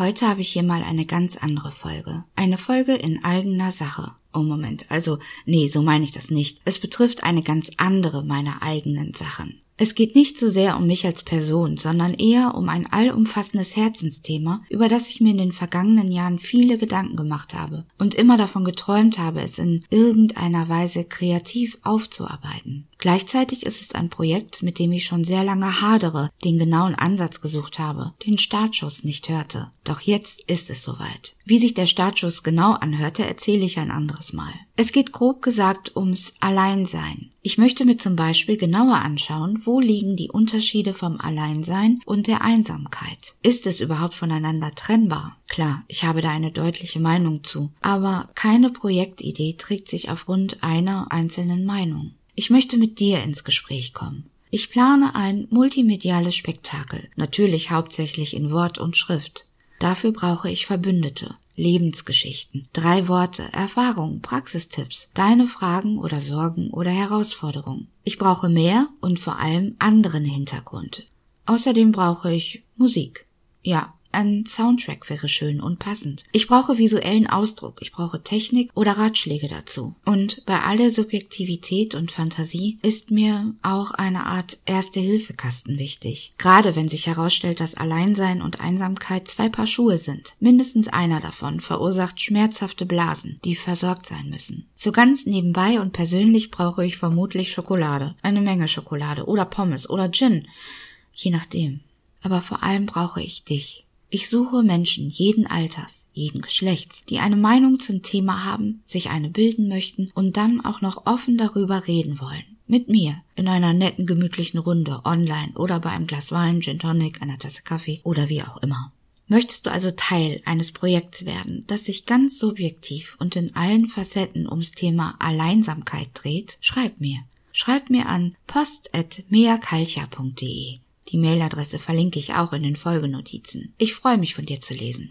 Heute habe ich hier mal eine ganz andere Folge. Eine Folge in eigener Sache. Oh Moment, also nee, so meine ich das nicht. Es betrifft eine ganz andere meiner eigenen Sachen. Es geht nicht so sehr um mich als Person, sondern eher um ein allumfassendes Herzensthema, über das ich mir in den vergangenen Jahren viele Gedanken gemacht habe und immer davon geträumt habe, es in irgendeiner Weise kreativ aufzuarbeiten. Gleichzeitig ist es ein Projekt, mit dem ich schon sehr lange hadere, den genauen Ansatz gesucht habe, den Startschuss nicht hörte. Doch jetzt ist es soweit. Wie sich der Startschuss genau anhörte, erzähle ich ein anderes Mal. Es geht grob gesagt ums Alleinsein. Ich möchte mir zum Beispiel genauer anschauen, wo liegen die Unterschiede vom Alleinsein und der Einsamkeit. Ist es überhaupt voneinander trennbar? Klar, ich habe da eine deutliche Meinung zu, aber keine Projektidee trägt sich aufgrund einer einzelnen Meinung. Ich möchte mit dir ins Gespräch kommen. Ich plane ein multimediales Spektakel, natürlich hauptsächlich in Wort und Schrift. Dafür brauche ich Verbündete, Lebensgeschichten, drei Worte, Erfahrungen, Praxistipps, deine Fragen oder Sorgen oder Herausforderungen. Ich brauche mehr und vor allem anderen Hintergrund. Außerdem brauche ich Musik. Ja, ein Soundtrack wäre schön und passend. Ich brauche visuellen Ausdruck, ich brauche Technik oder Ratschläge dazu. Und bei aller Subjektivität und Fantasie ist mir auch eine Art Erste-Hilfe-Kasten wichtig. Gerade wenn sich herausstellt, dass Alleinsein und Einsamkeit zwei Paar Schuhe sind. Mindestens einer davon verursacht schmerzhafte Blasen, die versorgt sein müssen. So ganz nebenbei und persönlich brauche ich vermutlich Schokolade. Eine Menge Schokolade oder Pommes oder Gin. Je nachdem. Aber vor allem brauche ich dich. Ich suche Menschen jeden Alters, jeden Geschlechts, die eine Meinung zum Thema haben, sich eine bilden möchten und dann auch noch offen darüber reden wollen. Mit mir, in einer netten, gemütlichen Runde, online oder bei einem Glas Wein, Gin Tonic, einer Tasse Kaffee oder wie auch immer. Möchtest du also Teil eines Projekts werden, das sich ganz subjektiv und in allen Facetten ums Thema Alleinsamkeit dreht? Schreib mir. Schreib mir an post.meakalcha.de. Die Mailadresse verlinke ich auch in den Folgenotizen. Ich freue mich von dir zu lesen.